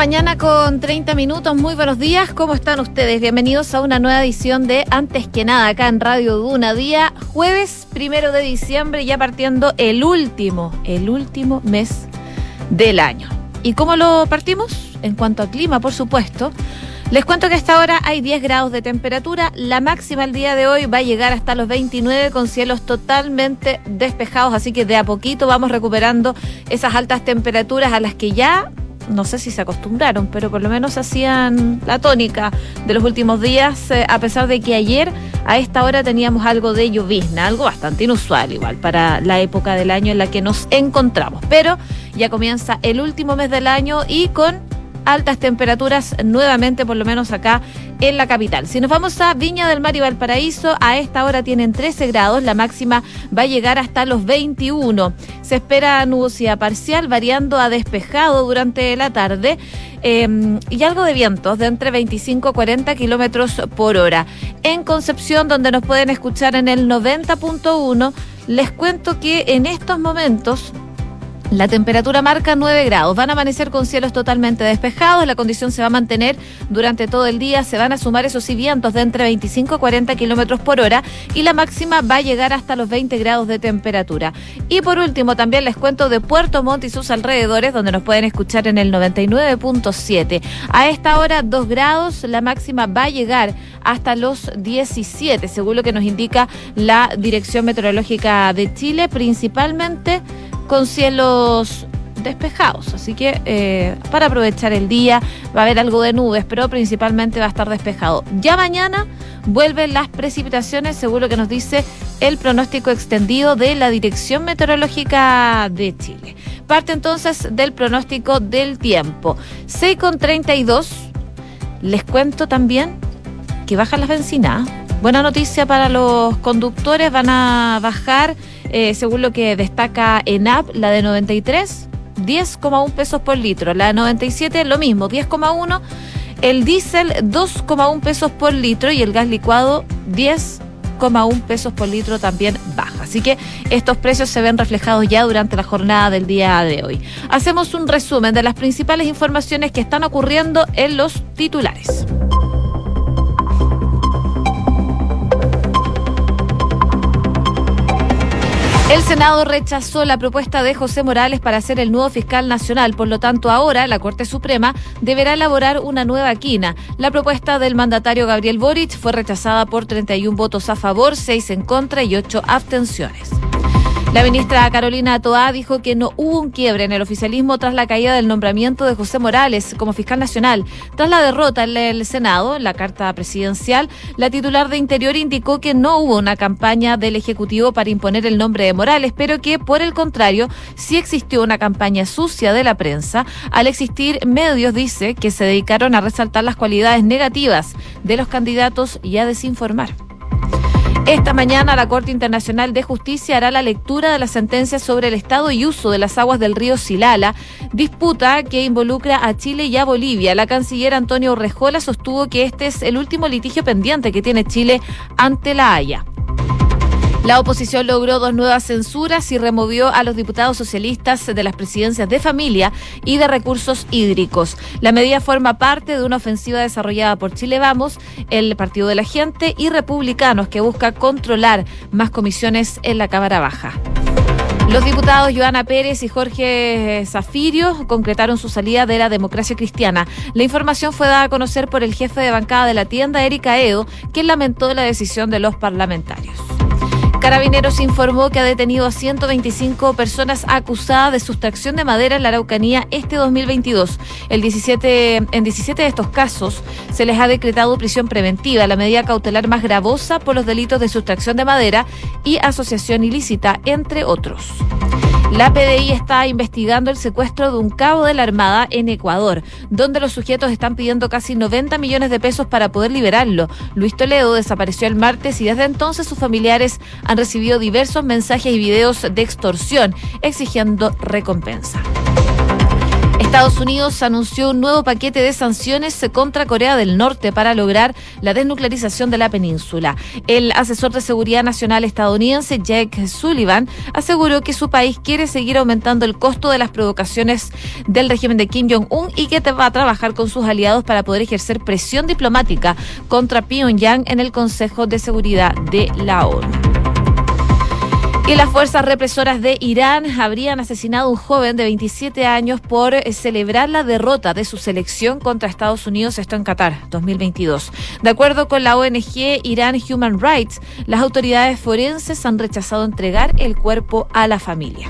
mañana con 30 minutos. Muy buenos días. ¿Cómo están ustedes? Bienvenidos a una nueva edición de Antes que nada acá en Radio Duna. Día jueves primero de diciembre, ya partiendo el último, el último mes del año. ¿Y cómo lo partimos? En cuanto a clima, por supuesto. Les cuento que a esta hora hay 10 grados de temperatura. La máxima el día de hoy va a llegar hasta los 29 con cielos totalmente despejados. Así que de a poquito vamos recuperando esas altas temperaturas a las que ya no sé si se acostumbraron, pero por lo menos hacían la tónica de los últimos días, eh, a pesar de que ayer a esta hora teníamos algo de llovizna, algo bastante inusual igual para la época del año en la que nos encontramos. Pero ya comienza el último mes del año y con altas temperaturas nuevamente, por lo menos acá en la capital. Si nos vamos a Viña del Mar y Valparaíso, a esta hora tienen 13 grados, la máxima va a llegar hasta los 21. Se espera nubosidad parcial, variando a despejado durante la tarde. Em, y algo de vientos de entre 25 a 40 kilómetros por hora. En Concepción, donde nos pueden escuchar en el 90.1, les cuento que en estos momentos la temperatura marca 9 grados. Van a amanecer con cielos totalmente despejados. La condición se va a mantener durante todo el día. Se van a sumar esos vientos de entre 25 y 40 kilómetros por hora. Y la máxima va a llegar hasta los 20 grados de temperatura. Y por último, también les cuento de Puerto Montt y sus alrededores, donde nos pueden escuchar en el 99.7. A esta hora, 2 grados. La máxima va a llegar hasta los 17, según lo que nos indica la Dirección Meteorológica de Chile, principalmente con cielos despejados, así que eh, para aprovechar el día va a haber algo de nubes, pero principalmente va a estar despejado. Ya mañana vuelven las precipitaciones, según lo que nos dice el pronóstico extendido de la Dirección Meteorológica de Chile. Parte entonces del pronóstico del tiempo. 6 con 32, les cuento también que bajan las bencinas. Buena noticia para los conductores, van a bajar eh, según lo que destaca ENAP, la de 93, 10,1 pesos por litro. La de 97, lo mismo, 10,1. El diésel, 2,1 pesos por litro. Y el gas licuado, 10,1 pesos por litro también baja. Así que estos precios se ven reflejados ya durante la jornada del día de hoy. Hacemos un resumen de las principales informaciones que están ocurriendo en los titulares. El Senado rechazó la propuesta de José Morales para ser el nuevo fiscal nacional. Por lo tanto, ahora la Corte Suprema deberá elaborar una nueva quina. La propuesta del mandatario Gabriel Boric fue rechazada por 31 votos a favor, 6 en contra y 8 abstenciones. La ministra Carolina Toá dijo que no hubo un quiebre en el oficialismo tras la caída del nombramiento de José Morales como fiscal nacional. Tras la derrota en el Senado, en la carta presidencial, la titular de Interior indicó que no hubo una campaña del Ejecutivo para imponer el nombre de Morales, pero que, por el contrario, sí existió una campaña sucia de la prensa. Al existir medios, dice, que se dedicaron a resaltar las cualidades negativas de los candidatos y a desinformar. Esta mañana la Corte Internacional de Justicia hará la lectura de la sentencia sobre el estado y uso de las aguas del río Silala, disputa que involucra a Chile y a Bolivia. La canciller Antonio Rejola sostuvo que este es el último litigio pendiente que tiene Chile ante la Haya. La oposición logró dos nuevas censuras y removió a los diputados socialistas de las presidencias de familia y de recursos hídricos. La medida forma parte de una ofensiva desarrollada por Chile Vamos, el Partido de la Gente y republicanos que busca controlar más comisiones en la Cámara Baja. Los diputados Joana Pérez y Jorge Zafirio concretaron su salida de la democracia cristiana. La información fue dada a conocer por el jefe de bancada de la tienda, Erika Edo, quien lamentó la decisión de los parlamentarios. Carabineros informó que ha detenido a 125 personas acusadas de sustracción de madera en la Araucanía este 2022. El 17, en 17 de estos casos se les ha decretado prisión preventiva, la medida cautelar más gravosa por los delitos de sustracción de madera y asociación ilícita, entre otros. La PDI está investigando el secuestro de un cabo de la Armada en Ecuador, donde los sujetos están pidiendo casi 90 millones de pesos para poder liberarlo. Luis Toledo desapareció el martes y desde entonces sus familiares han recibido diversos mensajes y videos de extorsión exigiendo recompensa. Estados Unidos anunció un nuevo paquete de sanciones contra Corea del Norte para lograr la desnuclearización de la península. El asesor de seguridad nacional estadounidense Jake Sullivan aseguró que su país quiere seguir aumentando el costo de las provocaciones del régimen de Kim Jong-un y que va a trabajar con sus aliados para poder ejercer presión diplomática contra Pyongyang en el Consejo de Seguridad de la ONU. Y las fuerzas represoras de Irán habrían asesinado a un joven de 27 años por eh, celebrar la derrota de su selección contra Estados Unidos, esto en Qatar 2022. De acuerdo con la ONG Iran Human Rights, las autoridades forenses han rechazado entregar el cuerpo a la familia.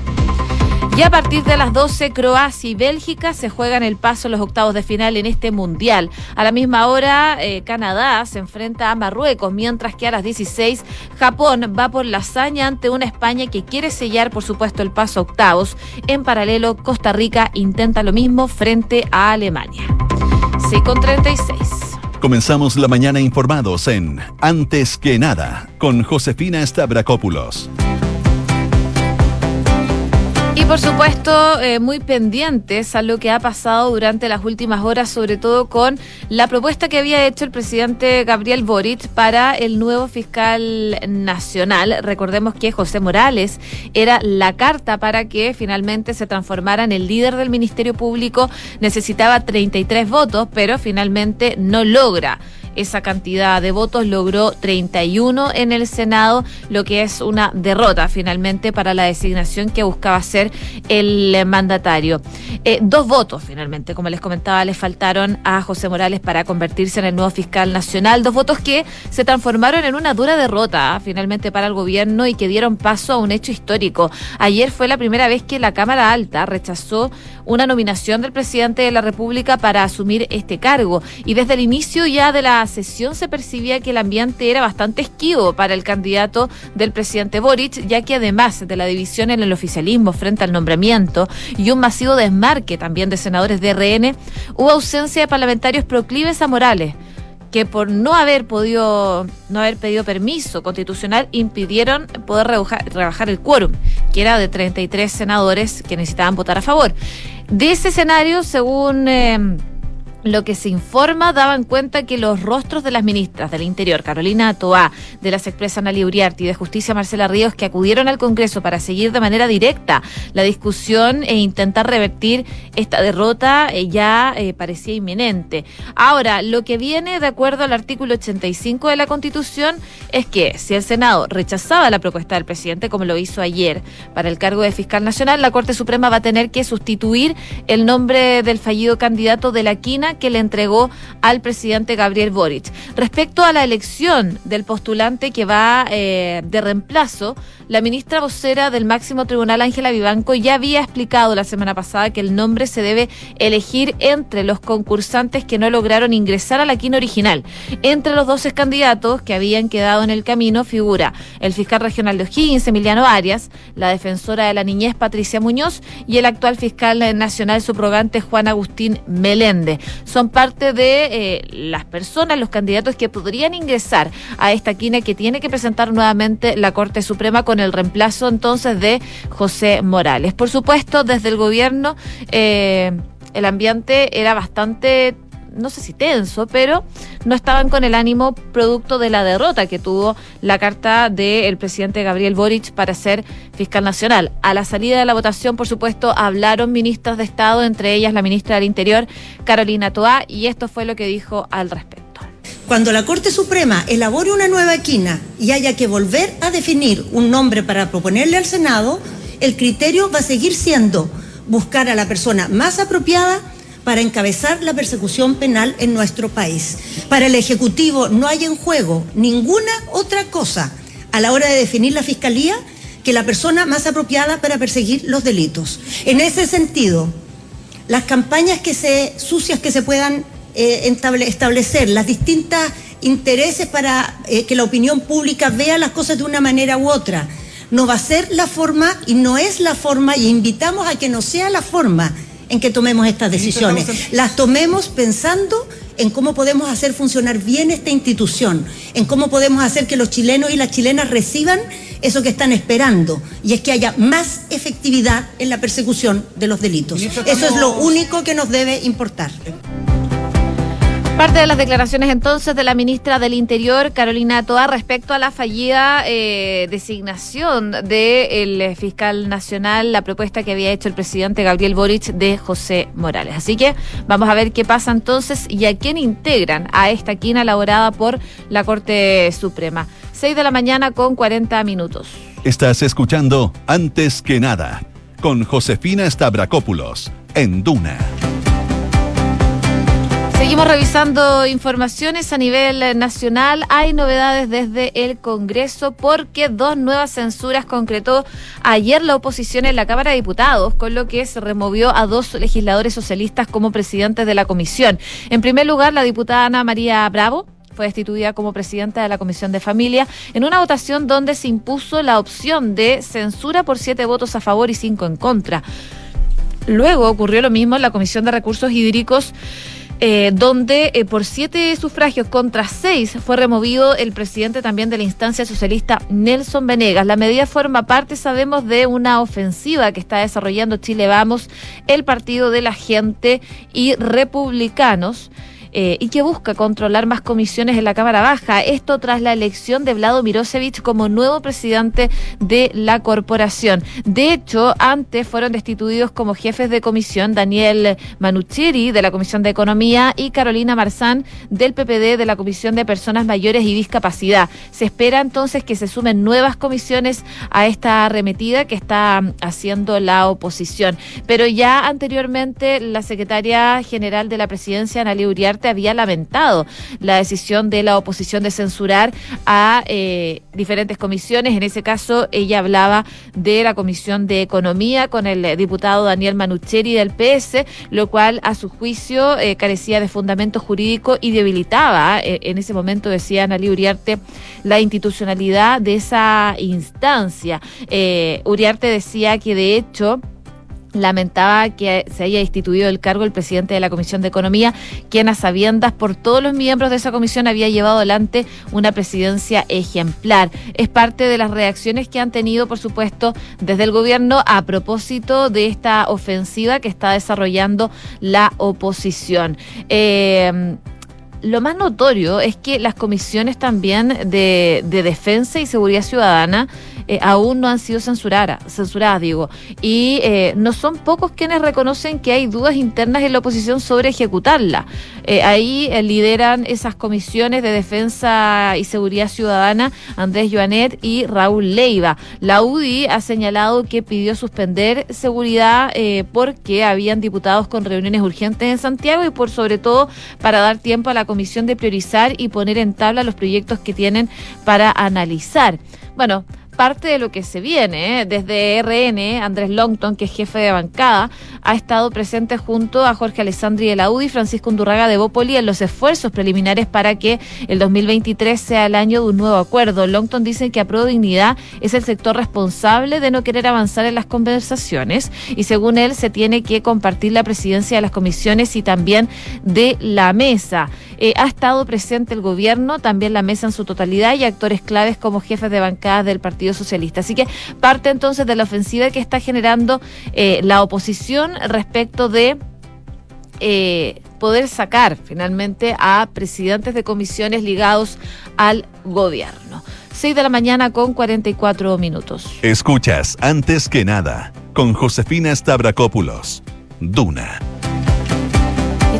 Y a partir de las 12, Croacia y Bélgica se juegan el paso en los octavos de final en este mundial. A la misma hora, eh, Canadá se enfrenta a Marruecos, mientras que a las 16, Japón va por la hazaña ante una España que quiere sellar, por supuesto, el paso a octavos. En paralelo, Costa Rica intenta lo mismo frente a Alemania. Sí, con 36. Comenzamos la mañana informados en Antes que nada con Josefina Stavrakopoulos. Y por supuesto, eh, muy pendientes a lo que ha pasado durante las últimas horas, sobre todo con la propuesta que había hecho el presidente Gabriel Boric para el nuevo fiscal nacional. Recordemos que José Morales era la carta para que finalmente se transformara en el líder del Ministerio Público. Necesitaba 33 votos, pero finalmente no logra esa cantidad de votos, logró 31 en el Senado, lo que es una derrota finalmente para la designación que buscaba ser el mandatario. Eh, dos votos finalmente, como les comentaba, le faltaron a José Morales para convertirse en el nuevo fiscal nacional, dos votos que se transformaron en una dura derrota ¿ah? finalmente para el gobierno y que dieron paso a un hecho histórico. Ayer fue la primera vez que la Cámara Alta rechazó una nominación del presidente de la República para asumir este cargo y desde el inicio ya de la sesión se percibía que el ambiente era bastante esquivo para el candidato del presidente Boric, ya que además de la división en el oficialismo frente al nombramiento y un masivo desmarque también de senadores de RN, hubo ausencia de parlamentarios proclives a Morales que por no haber podido, no haber pedido permiso constitucional, impidieron poder rebajar, el quórum, que era de 33 senadores que necesitaban votar a favor. De ese escenario, según eh, lo que se informa daban cuenta que los rostros de las ministras del Interior, Carolina Toá, de las expresas Ana Uriarte y de Justicia, Marcela Ríos, que acudieron al Congreso para seguir de manera directa la discusión e intentar revertir esta derrota, eh, ya eh, parecía inminente. Ahora, lo que viene de acuerdo al artículo 85 de la Constitución es que si el Senado rechazaba la propuesta del presidente, como lo hizo ayer para el cargo de fiscal nacional, la Corte Suprema va a tener que sustituir el nombre del fallido candidato de la quina que le entregó al presidente Gabriel Boric. Respecto a la elección del postulante que va eh, de reemplazo, la ministra vocera del máximo tribunal, Ángela Vivanco, ya había explicado la semana pasada que el nombre se debe elegir entre los concursantes que no lograron ingresar a la quina original. Entre los 12 candidatos que habían quedado en el camino figura el fiscal regional de O'Higgins, Emiliano Arias, la defensora de la niñez, Patricia Muñoz, y el actual fiscal nacional subrogante, Juan Agustín Meléndez son parte de eh, las personas, los candidatos que podrían ingresar a esta quina que tiene que presentar nuevamente la Corte Suprema con el reemplazo entonces de José Morales. Por supuesto, desde el gobierno eh, el ambiente era bastante no sé si tenso, pero no estaban con el ánimo producto de la derrota que tuvo la carta del presidente Gabriel Boric para ser fiscal nacional. A la salida de la votación, por supuesto, hablaron ministros de Estado, entre ellas la ministra del Interior, Carolina Toá, y esto fue lo que dijo al respecto. Cuando la Corte Suprema elabore una nueva quina y haya que volver a definir un nombre para proponerle al Senado, el criterio va a seguir siendo buscar a la persona más apropiada para encabezar la persecución penal en nuestro país. Para el Ejecutivo no hay en juego ninguna otra cosa a la hora de definir la Fiscalía que la persona más apropiada para perseguir los delitos. En ese sentido, las campañas que se, sucias que se puedan eh, establecer, las distintas intereses para eh, que la opinión pública vea las cosas de una manera u otra, no va a ser la forma y no es la forma y invitamos a que no sea la forma en que tomemos estas decisiones. Las tomemos pensando en cómo podemos hacer funcionar bien esta institución, en cómo podemos hacer que los chilenos y las chilenas reciban eso que están esperando, y es que haya más efectividad en la persecución de los delitos. Eso es lo único que nos debe importar. Parte de las declaraciones entonces de la ministra del Interior, Carolina Toa, respecto a la fallida eh, designación del fiscal nacional, la propuesta que había hecho el presidente Gabriel Boric de José Morales. Así que vamos a ver qué pasa entonces y a quién integran a esta quina elaborada por la Corte Suprema. 6 de la mañana con 40 minutos. Estás escuchando Antes que nada con Josefina Stavrakopoulos en Duna. Seguimos revisando informaciones a nivel nacional. Hay novedades desde el Congreso porque dos nuevas censuras concretó ayer la oposición en la Cámara de Diputados, con lo que se removió a dos legisladores socialistas como presidentes de la comisión. En primer lugar, la diputada Ana María Bravo fue destituida como presidenta de la Comisión de Familia en una votación donde se impuso la opción de censura por siete votos a favor y cinco en contra. Luego ocurrió lo mismo en la Comisión de Recursos Hídricos eh, donde eh, por siete sufragios contra seis fue removido el presidente también de la instancia socialista Nelson Venegas. La medida forma parte, sabemos, de una ofensiva que está desarrollando Chile Vamos, el Partido de la Gente y republicanos. Eh, y que busca controlar más comisiones en la Cámara Baja. Esto tras la elección de Vlado Mirosevich como nuevo presidente de la corporación. De hecho, antes fueron destituidos como jefes de comisión Daniel Manucheri de la Comisión de Economía y Carolina Marzán del PPD de la Comisión de Personas Mayores y Discapacidad. Se espera entonces que se sumen nuevas comisiones a esta arremetida que está haciendo la oposición. Pero ya anteriormente la secretaria general de la presidencia, Analia Uriarte, había lamentado la decisión de la oposición de censurar a eh, diferentes comisiones. En ese caso, ella hablaba de la Comisión de Economía con el diputado Daniel Manucheri del PS, lo cual a su juicio eh, carecía de fundamento jurídico y debilitaba, eh, en ese momento decía Analí Uriarte, la institucionalidad de esa instancia. Uriarte decía que de hecho lamentaba que se haya instituido el cargo el presidente de la Comisión de Economía, quien a sabiendas por todos los miembros de esa comisión había llevado adelante una presidencia ejemplar. Es parte de las reacciones que han tenido, por supuesto, desde el gobierno a propósito de esta ofensiva que está desarrollando la oposición. Eh, lo más notorio es que las comisiones también de, de defensa y seguridad ciudadana eh, aún no han sido censuradas, censuradas digo. Y eh, no son pocos quienes reconocen que hay dudas internas en la oposición sobre ejecutarla. Eh, ahí lideran esas comisiones de defensa y seguridad ciudadana Andrés Joanet y Raúl Leiva. La UDI ha señalado que pidió suspender seguridad porque habían diputados con reuniones urgentes en Santiago y por sobre todo para dar tiempo a la comisión de priorizar y poner en tabla los proyectos que tienen para analizar. Bueno, parte de lo que se viene. ¿eh? Desde RN, Andrés Longton, que es jefe de bancada, ha estado presente junto a Jorge Alessandri de la UDI y Francisco Undurraga de Bópoli en los esfuerzos preliminares para que el 2023 sea el año de un nuevo acuerdo. Longton dice que a Dignidad es el sector responsable de no querer avanzar en las conversaciones y según él se tiene que compartir la presidencia de las comisiones y también de la mesa. Eh, ha estado presente el gobierno, también la mesa en su totalidad y actores claves como jefes de bancada del Partido Socialista. Así que parte entonces de la ofensiva que está generando eh, la oposición respecto de eh, poder sacar finalmente a presidentes de comisiones ligados al gobierno. 6 de la mañana con 44 minutos. Escuchas antes que nada con Josefina Stavrakopoulos. Duna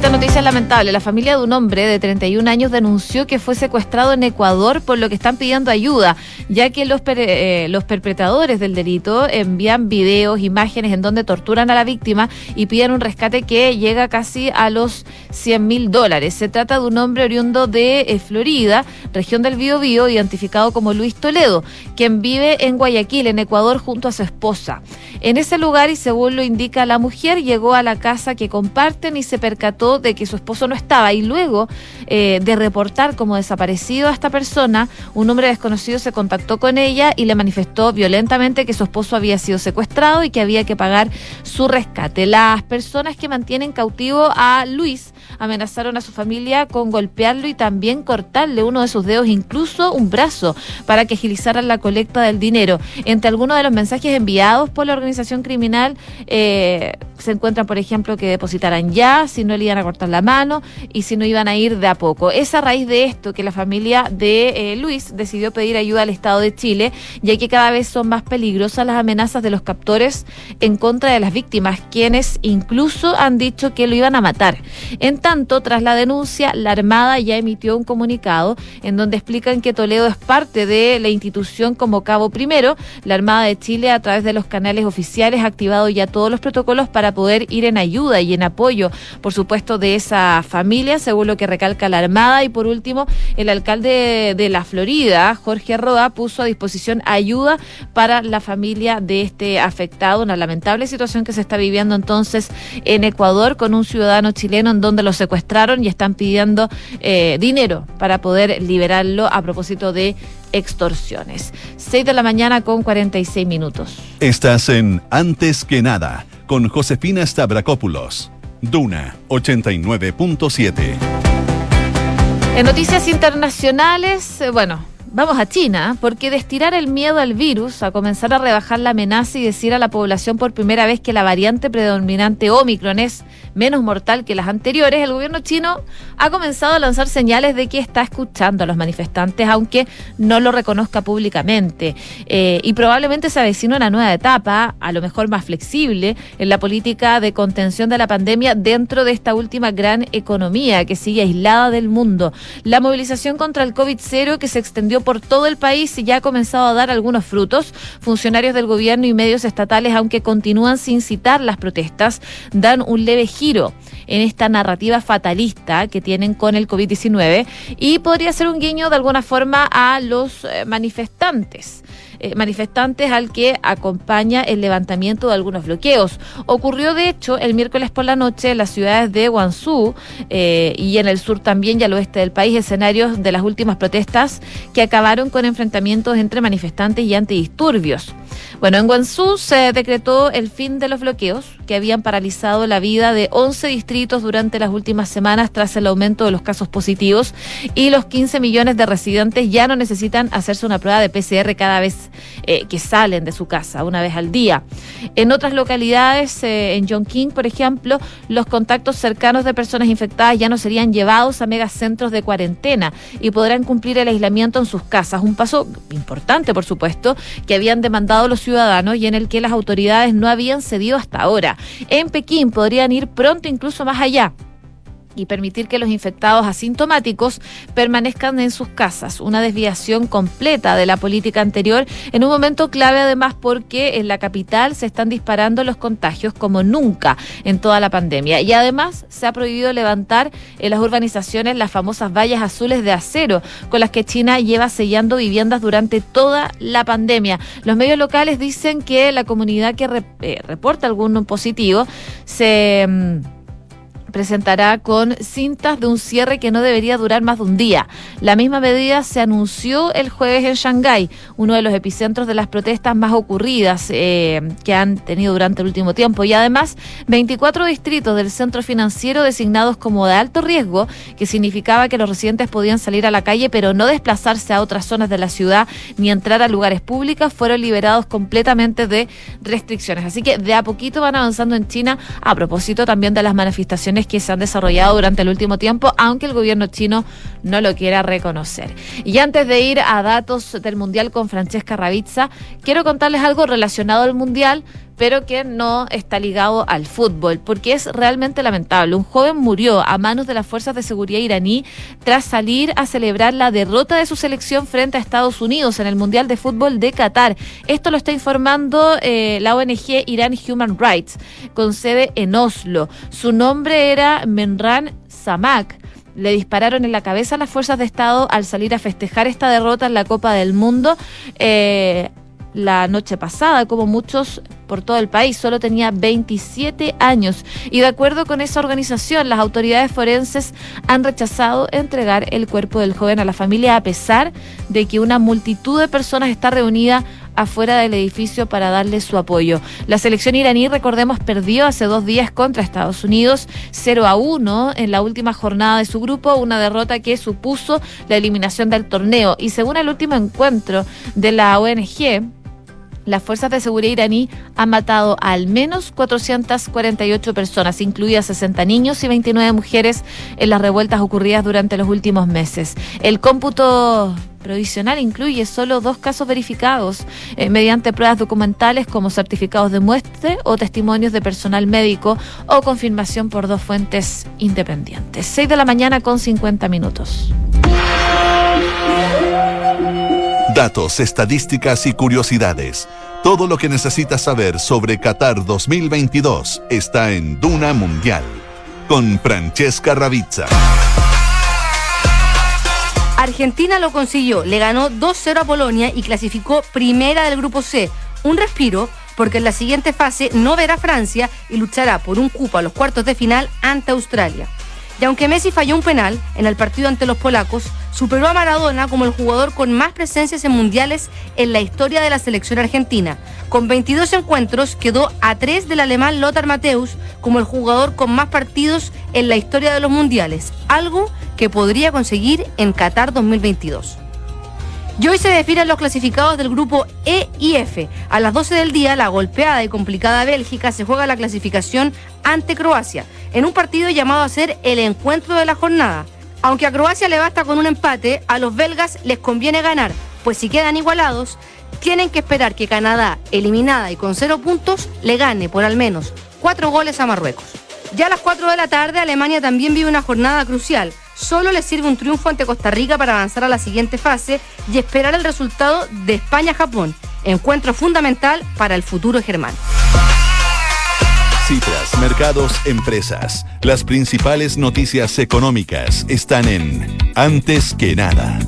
esta noticia es lamentable. La familia de un hombre de 31 años denunció que fue secuestrado en Ecuador por lo que están pidiendo ayuda, ya que los, eh, los perpetradores del delito envían videos, imágenes en donde torturan a la víctima y piden un rescate que llega casi a los 100 mil dólares. Se trata de un hombre oriundo de eh, Florida, región del Biobío, identificado como Luis Toledo, quien vive en Guayaquil, en Ecuador, junto a su esposa. En ese lugar, y según lo indica la mujer, llegó a la casa que comparten y se percató de que su esposo no estaba y luego eh, de reportar como desaparecido a esta persona, un hombre desconocido se contactó con ella y le manifestó violentamente que su esposo había sido secuestrado y que había que pagar su rescate. Las personas que mantienen cautivo a Luis amenazaron a su familia con golpearlo y también cortarle uno de sus dedos, incluso un brazo, para que agilizaran la colecta del dinero. Entre algunos de los mensajes enviados por la organización criminal eh, se encuentran, por ejemplo, que depositaran ya, si no le iban cortar la mano y si no iban a ir de a poco. Es a raíz de esto que la familia de eh, Luis decidió pedir ayuda al Estado de Chile, ya que cada vez son más peligrosas las amenazas de los captores en contra de las víctimas, quienes incluso han dicho que lo iban a matar. En tanto, tras la denuncia, la Armada ya emitió un comunicado en donde explican que Toledo es parte de la institución como cabo primero. La Armada de Chile, a través de los canales oficiales, ha activado ya todos los protocolos para poder ir en ayuda y en apoyo, por supuesto, de esa familia, según lo que recalca la Armada. Y por último, el alcalde de la Florida, Jorge Roa, puso a disposición ayuda para la familia de este afectado. Una lamentable situación que se está viviendo entonces en Ecuador con un ciudadano chileno en donde lo secuestraron y están pidiendo eh, dinero para poder liberarlo a propósito de extorsiones. 6 de la mañana con 46 minutos. Estás en Antes que nada con Josefina Stavrakopoulos. Duna 89.7. En noticias internacionales, eh, bueno, Vamos a China, porque destirar el miedo al virus, a comenzar a rebajar la amenaza y decir a la población por primera vez que la variante predominante Omicron es menos mortal que las anteriores, el gobierno chino ha comenzado a lanzar señales de que está escuchando a los manifestantes, aunque no lo reconozca públicamente. Eh, y probablemente se avecina una nueva etapa, a lo mejor más flexible, en la política de contención de la pandemia dentro de esta última gran economía que sigue aislada del mundo. La movilización contra el COVID-0 que se extendió por todo el país y ya ha comenzado a dar algunos frutos. Funcionarios del gobierno y medios estatales, aunque continúan sin citar las protestas, dan un leve giro en esta narrativa fatalista que tienen con el COVID-19 y podría ser un guiño de alguna forma a los eh, manifestantes. Eh, manifestantes al que acompaña el levantamiento de algunos bloqueos. Ocurrió, de hecho, el miércoles por la noche en las ciudades de Guangzhou eh, y en el sur también y al oeste del país, escenarios de las últimas protestas que acabaron con enfrentamientos entre manifestantes y antidisturbios. Bueno, en Guangzhou se decretó el fin de los bloqueos que habían paralizado la vida de 11 distritos durante las últimas semanas tras el aumento de los casos positivos y los 15 millones de residentes ya no necesitan hacerse una prueba de PCR cada vez eh, que salen de su casa, una vez al día. En otras localidades, eh, en Chongqing, por ejemplo, los contactos cercanos de personas infectadas ya no serían llevados a megacentros de cuarentena y podrán cumplir el aislamiento en sus casas. Un paso importante, por supuesto, que habían demandado los ciudadanos y en el que las autoridades no habían cedido hasta ahora. En Pekín podrían ir pronto incluso más allá y permitir que los infectados asintomáticos permanezcan en sus casas. Una desviación completa de la política anterior en un momento clave además porque en la capital se están disparando los contagios como nunca en toda la pandemia. Y además se ha prohibido levantar en las urbanizaciones las famosas vallas azules de acero con las que China lleva sellando viviendas durante toda la pandemia. Los medios locales dicen que la comunidad que eh, reporta algún positivo se mm, presentará con cintas de un cierre que no debería durar más de un día. La misma medida se anunció el jueves en Shanghái, uno de los epicentros de las protestas más ocurridas eh, que han tenido durante el último tiempo. Y además, 24 distritos del centro financiero designados como de alto riesgo, que significaba que los residentes podían salir a la calle pero no desplazarse a otras zonas de la ciudad ni entrar a lugares públicos, fueron liberados completamente de restricciones. Así que de a poquito van avanzando en China a propósito también de las manifestaciones que se han desarrollado durante el último tiempo, aunque el gobierno chino no lo quiera reconocer. Y antes de ir a datos del Mundial con Francesca Ravizza, quiero contarles algo relacionado al Mundial, pero que no está ligado al fútbol, porque es realmente lamentable. Un joven murió a manos de las fuerzas de seguridad iraní tras salir a celebrar la derrota de su selección frente a Estados Unidos en el Mundial de Fútbol de Qatar. Esto lo está informando eh, la ONG Iran Human Rights, con sede en Oslo. Su nombre era Menran Samak. Le dispararon en la cabeza a las fuerzas de Estado al salir a festejar esta derrota en la Copa del Mundo. Eh, la noche pasada, como muchos por todo el país. Solo tenía 27 años. Y de acuerdo con esa organización, las autoridades forenses han rechazado entregar el cuerpo del joven a la familia a pesar de que una multitud de personas está reunida afuera del edificio para darle su apoyo. La selección iraní, recordemos, perdió hace dos días contra Estados Unidos 0 a 1 en la última jornada de su grupo, una derrota que supuso la eliminación del torneo. Y según el último encuentro de la ONG, las fuerzas de seguridad iraní han matado a al menos 448 personas, incluidas 60 niños y 29 mujeres, en las revueltas ocurridas durante los últimos meses. El cómputo provisional incluye solo dos casos verificados eh, mediante pruebas documentales como certificados de muestre o testimonios de personal médico o confirmación por dos fuentes independientes. 6 de la mañana con 50 minutos. Datos, estadísticas y curiosidades. Todo lo que necesitas saber sobre Qatar 2022 está en Duna Mundial con Francesca Ravizza. Argentina lo consiguió, le ganó 2-0 a Polonia y clasificó primera del grupo C. Un respiro porque en la siguiente fase no verá Francia y luchará por un cupo a los cuartos de final ante Australia. Y aunque Messi falló un penal en el partido ante los polacos, superó a Maradona como el jugador con más presencias en mundiales en la historia de la selección argentina. Con 22 encuentros quedó a 3 del alemán Lothar Matthäus como el jugador con más partidos en la historia de los mundiales, algo que podría conseguir en Qatar 2022. Y hoy se definen los clasificados del grupo E y F. A las 12 del día, la golpeada y complicada Bélgica se juega la clasificación ante Croacia, en un partido llamado a ser el encuentro de la jornada. Aunque a Croacia le basta con un empate, a los belgas les conviene ganar, pues si quedan igualados, tienen que esperar que Canadá, eliminada y con cero puntos, le gane por al menos cuatro goles a Marruecos. Ya a las 4 de la tarde, Alemania también vive una jornada crucial. Solo le sirve un triunfo ante Costa Rica para avanzar a la siguiente fase y esperar el resultado de España-Japón, encuentro fundamental para el futuro germán. Cifras, mercados, empresas. Las principales noticias económicas están en Antes que nada.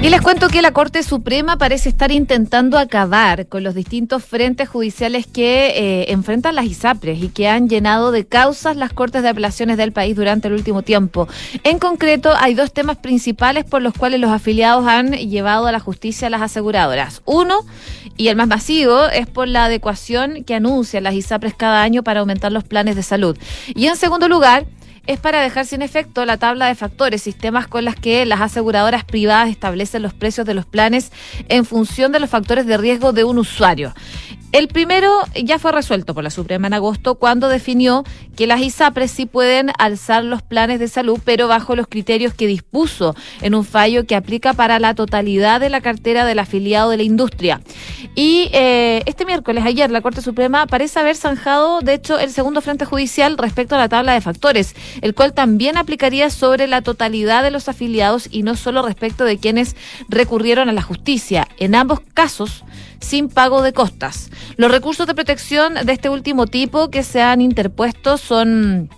Y les cuento que la Corte Suprema parece estar intentando acabar con los distintos frentes judiciales que eh, enfrentan las ISAPRES y que han llenado de causas las Cortes de Apelaciones del país durante el último tiempo. En concreto, hay dos temas principales por los cuales los afiliados han llevado a la justicia a las aseguradoras. Uno, y el más masivo, es por la adecuación que anuncian las ISAPRES cada año para aumentar los planes de salud. Y en segundo lugar, es para dejar sin efecto la tabla de factores, sistemas con las que las aseguradoras privadas establecen los precios de los planes en función de los factores de riesgo de un usuario. El primero ya fue resuelto por la Suprema en agosto cuando definió que las ISAPRES sí pueden alzar los planes de salud, pero bajo los criterios que dispuso en un fallo que aplica para la totalidad de la cartera del afiliado de la industria. Y eh, este miércoles, ayer, la Corte Suprema parece haber zanjado, de hecho, el segundo frente judicial respecto a la tabla de factores, el cual también aplicaría sobre la totalidad de los afiliados y no solo respecto de quienes recurrieron a la justicia. En ambos casos, sin pago de costas. Los recursos de protección de este último tipo que se han interpuesto son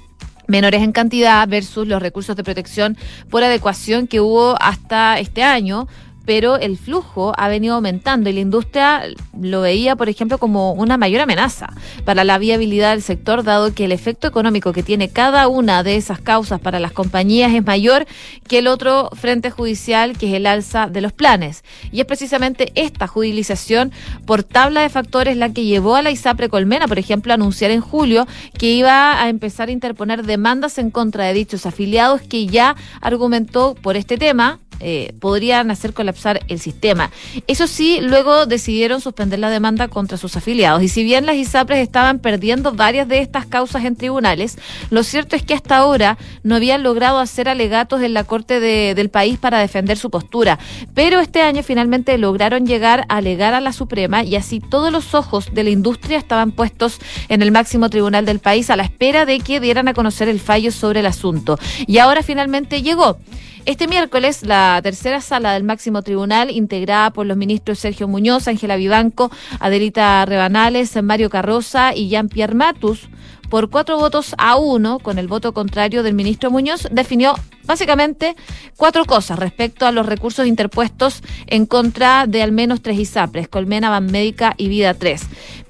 menores en cantidad versus los recursos de protección por adecuación que hubo hasta este año pero el flujo ha venido aumentando y la industria lo veía, por ejemplo, como una mayor amenaza para la viabilidad del sector, dado que el efecto económico que tiene cada una de esas causas para las compañías es mayor que el otro frente judicial, que es el alza de los planes. Y es precisamente esta judicialización por tabla de factores la que llevó a la ISAPRE Colmena, por ejemplo, a anunciar en julio que iba a empezar a interponer demandas en contra de dichos afiliados que ya argumentó por este tema eh, podrían hacer colapsar el sistema. Eso sí, luego decidieron suspender la demanda contra sus afiliados. Y si bien las ISAPRES estaban perdiendo varias de estas causas en tribunales, lo cierto es que hasta ahora no habían logrado hacer alegatos en la Corte del país para defender su postura. Pero este año finalmente lograron llegar a alegar a la Suprema y así todos los ojos de la industria estaban puestos en el máximo tribunal del país a la espera de que dieran a conocer el fallo sobre el asunto. Y ahora finalmente llegó. Este miércoles, la tercera sala del máximo tribunal, integrada por los ministros Sergio Muñoz, Ángela Vivanco, Adelita Rebanales, Mario Carroza y Jean-Pierre Matus, por cuatro votos a uno, con el voto contrario del ministro Muñoz, definió básicamente cuatro cosas respecto a los recursos interpuestos en contra de al menos tres ISAPRES, Colmena, Banmédica y Vida 3.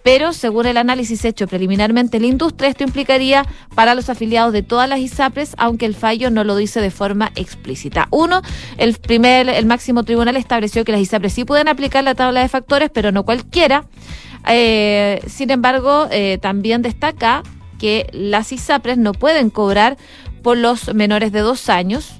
Pero según el análisis hecho preliminarmente en la industria, esto implicaría para los afiliados de todas las ISAPRES, aunque el fallo no lo dice de forma explícita. Uno, el primer, el máximo tribunal estableció que las ISAPRES sí pueden aplicar la tabla de factores, pero no cualquiera. Eh, sin embargo, eh, también destaca que las ISAPRES no pueden cobrar por los menores de dos años.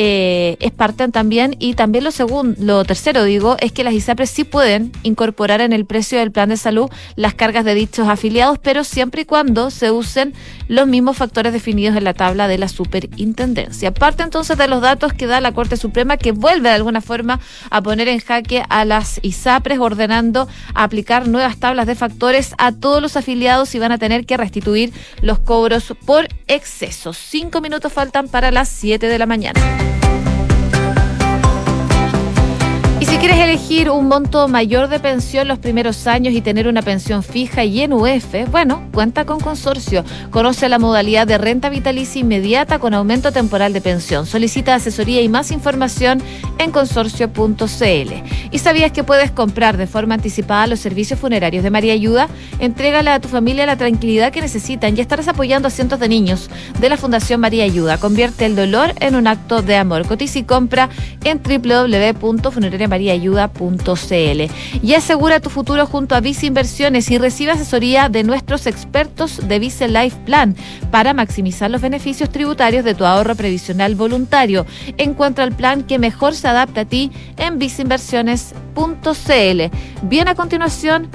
Eh, es parte también y también lo segundo, lo tercero digo, es que las ISAPRES sí pueden incorporar en el precio del plan de salud las cargas de dichos afiliados, pero siempre y cuando se usen los mismos factores definidos en la tabla de la superintendencia. Parte entonces de los datos que da la Corte Suprema que vuelve de alguna forma a poner en jaque a las ISAPRES ordenando aplicar nuevas tablas de factores a todos los afiliados y van a tener que restituir los cobros por exceso. Cinco minutos faltan para las siete de la mañana. Elegir un monto mayor de pensión los primeros años y tener una pensión fija y en UF, bueno, cuenta con consorcio. Conoce la modalidad de renta vitalicia inmediata con aumento temporal de pensión. Solicita asesoría y más información en consorcio.cl. ¿Y sabías que puedes comprar de forma anticipada los servicios funerarios de María Ayuda? Entrégale a tu familia la tranquilidad que necesitan y estarás apoyando a cientos de niños de la Fundación María Ayuda. Convierte el dolor en un acto de amor. Cotiza y compra en www.funerariamariayuda.com Y asegura tu futuro junto a Vice Inversiones y recibe asesoría de nuestros expertos de Vice Life Plan para maximizar los beneficios tributarios de tu ahorro previsional voluntario. Encuentra el plan que mejor se adapta a ti en viceinversiones.cl. Bien a continuación,